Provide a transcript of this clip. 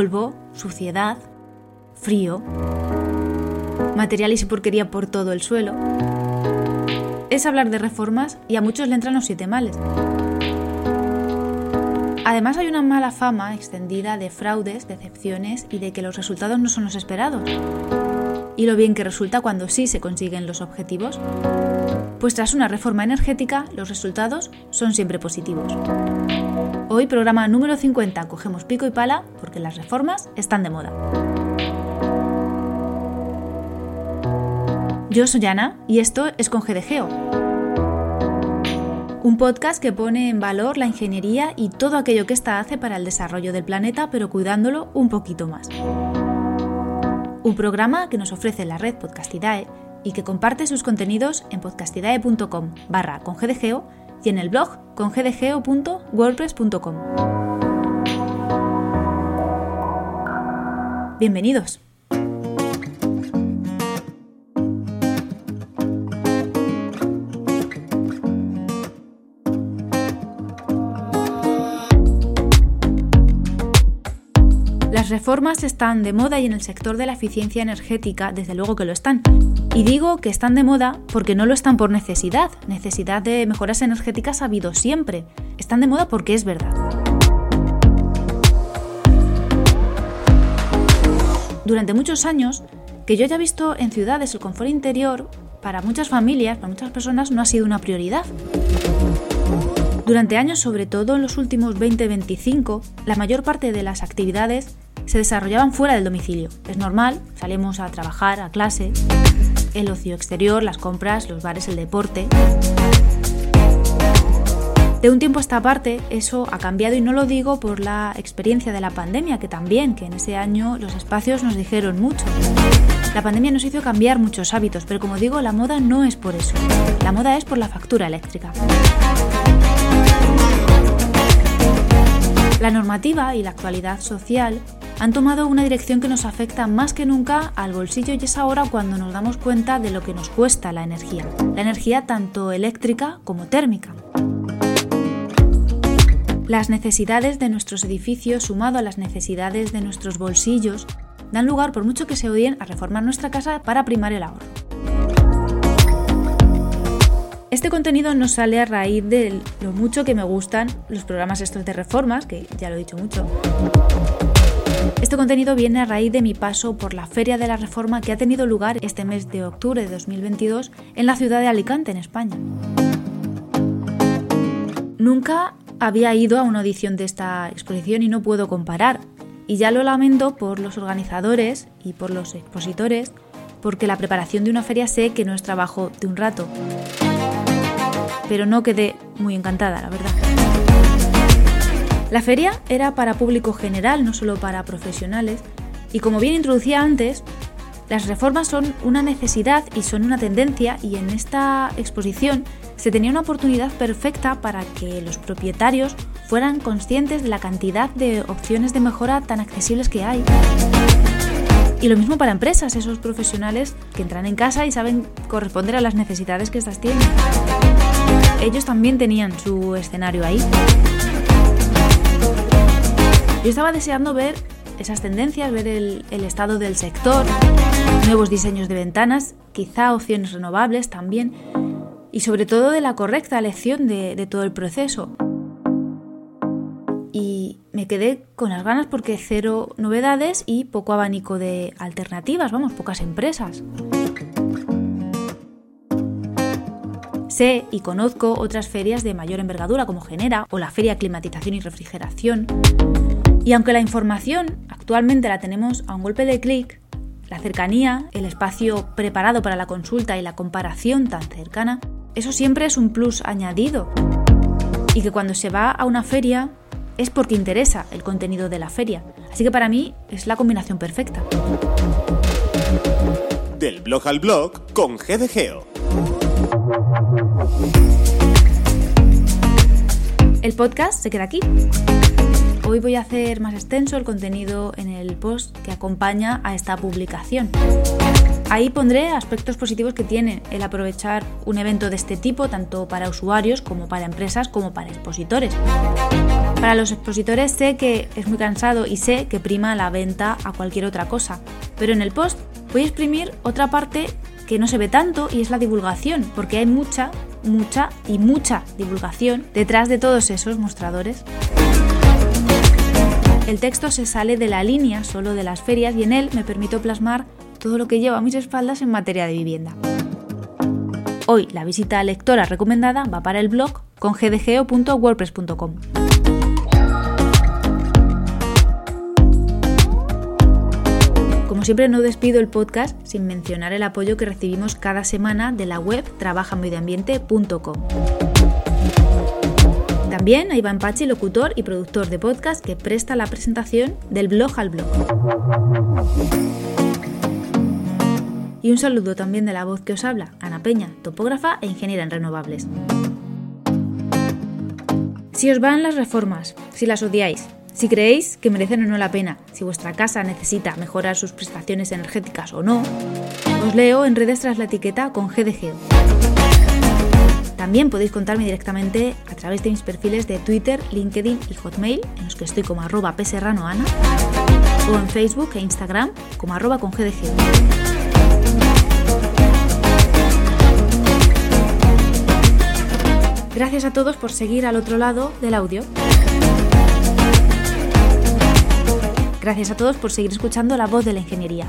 polvo, suciedad, frío, materiales y porquería por todo el suelo. Es hablar de reformas y a muchos le entran los siete males. Además hay una mala fama extendida de fraudes, decepciones y de que los resultados no son los esperados. Y lo bien que resulta cuando sí se consiguen los objetivos. Pues tras una reforma energética, los resultados son siempre positivos. Hoy, programa número 50, cogemos pico y pala porque las reformas están de moda. Yo soy Ana y esto es con GDGeo. Un podcast que pone en valor la ingeniería y todo aquello que ésta hace para el desarrollo del planeta, pero cuidándolo un poquito más. Un programa que nos ofrece la red Podcastidae y que comparte sus contenidos en podcastidae.com barra con GDGeo y en el blog congdgeo.wordpress.com. Bienvenidos. Reformas están de moda y en el sector de la eficiencia energética, desde luego que lo están. Y digo que están de moda porque no lo están por necesidad. Necesidad de mejoras energéticas ha habido siempre. Están de moda porque es verdad. Durante muchos años, que yo haya visto en ciudades el confort interior, para muchas familias, para muchas personas, no ha sido una prioridad. Durante años, sobre todo en los últimos 20-25, la mayor parte de las actividades se desarrollaban fuera del domicilio. Es normal, salimos a trabajar, a clase, el ocio exterior, las compras, los bares, el deporte. De un tiempo a esta parte eso ha cambiado y no lo digo por la experiencia de la pandemia, que también, que en ese año los espacios nos dijeron mucho. La pandemia nos hizo cambiar muchos hábitos, pero como digo, la moda no es por eso. La moda es por la factura eléctrica. La normativa y la actualidad social han tomado una dirección que nos afecta más que nunca al bolsillo y es ahora cuando nos damos cuenta de lo que nos cuesta la energía, la energía tanto eléctrica como térmica. Las necesidades de nuestros edificios sumado a las necesidades de nuestros bolsillos dan lugar, por mucho que se odien, a reformar nuestra casa para primar el ahorro. Este contenido nos sale a raíz de lo mucho que me gustan los programas estos de reformas, que ya lo he dicho mucho, este contenido viene a raíz de mi paso por la Feria de la Reforma que ha tenido lugar este mes de octubre de 2022 en la ciudad de Alicante, en España. Nunca había ido a una audición de esta exposición y no puedo comparar. Y ya lo lamento por los organizadores y por los expositores, porque la preparación de una feria sé que no es trabajo de un rato. Pero no quedé muy encantada, la verdad. La feria era para público general, no solo para profesionales, y como bien introducía antes, las reformas son una necesidad y son una tendencia y en esta exposición se tenía una oportunidad perfecta para que los propietarios fueran conscientes de la cantidad de opciones de mejora tan accesibles que hay. Y lo mismo para empresas, esos profesionales que entran en casa y saben corresponder a las necesidades que éstas tienen. Ellos también tenían su escenario ahí. Yo estaba deseando ver esas tendencias, ver el, estado del sector, nuevos diseños de ventanas, quizá opciones renovables también, y sobre todo de la correcta elección de, de todo el proceso. Y me quedé con las ganas porque cero novedades y poco abanico de alternativas, vamos, pocas empresas. Sé y conozco otras ferias de mayor envergadura como Genera o la Feria Climatización y Refrigeración, y aunque la información actualmente la tenemos a un golpe de clic, la cercanía, el espacio preparado para la consulta y la comparación tan cercana, eso siempre es un plus añadido. Y que cuando se va a una feria es porque interesa el contenido de la feria. Así que para mí es la combinación perfecta. Del blog al blog con GDGeo. El podcast se queda aquí. Hoy voy a hacer más extenso el contenido en el post que acompaña a esta publicación. Ahí pondré aspectos positivos que tiene el aprovechar un evento de este tipo, tanto para usuarios como para empresas como para expositores. Para los expositores sé que es muy cansado y sé que prima la venta a cualquier otra cosa, pero en el post voy a exprimir otra parte que no se ve tanto y es la divulgación, porque hay mucha, mucha y mucha divulgación detrás de todos esos mostradores. El texto se sale de la línea solo de las ferias y en él me permito plasmar todo lo que lleva a mis espaldas en materia de vivienda. Hoy la visita lectora recomendada va para el blog con gdgeo.wordpress.com. Como siempre no despido el podcast sin mencionar el apoyo que recibimos cada semana de la web trabajamedioambiente.com. También a Iván Pachi, locutor y productor de podcast que presta la presentación del blog al blog. Y un saludo también de la voz que os habla, Ana Peña, topógrafa e ingeniera en renovables. Si os van las reformas, si las odiáis, si creéis que merecen o no la pena, si vuestra casa necesita mejorar sus prestaciones energéticas o no, os leo en redes tras la etiqueta con GDG. También podéis contarme directamente a través de mis perfiles de Twitter, LinkedIn y Hotmail, en los que estoy como arroba pserranoana, o en Facebook e Instagram como arroba con. Gracias a todos por seguir al otro lado del audio. Gracias a todos por seguir escuchando la voz de la ingeniería.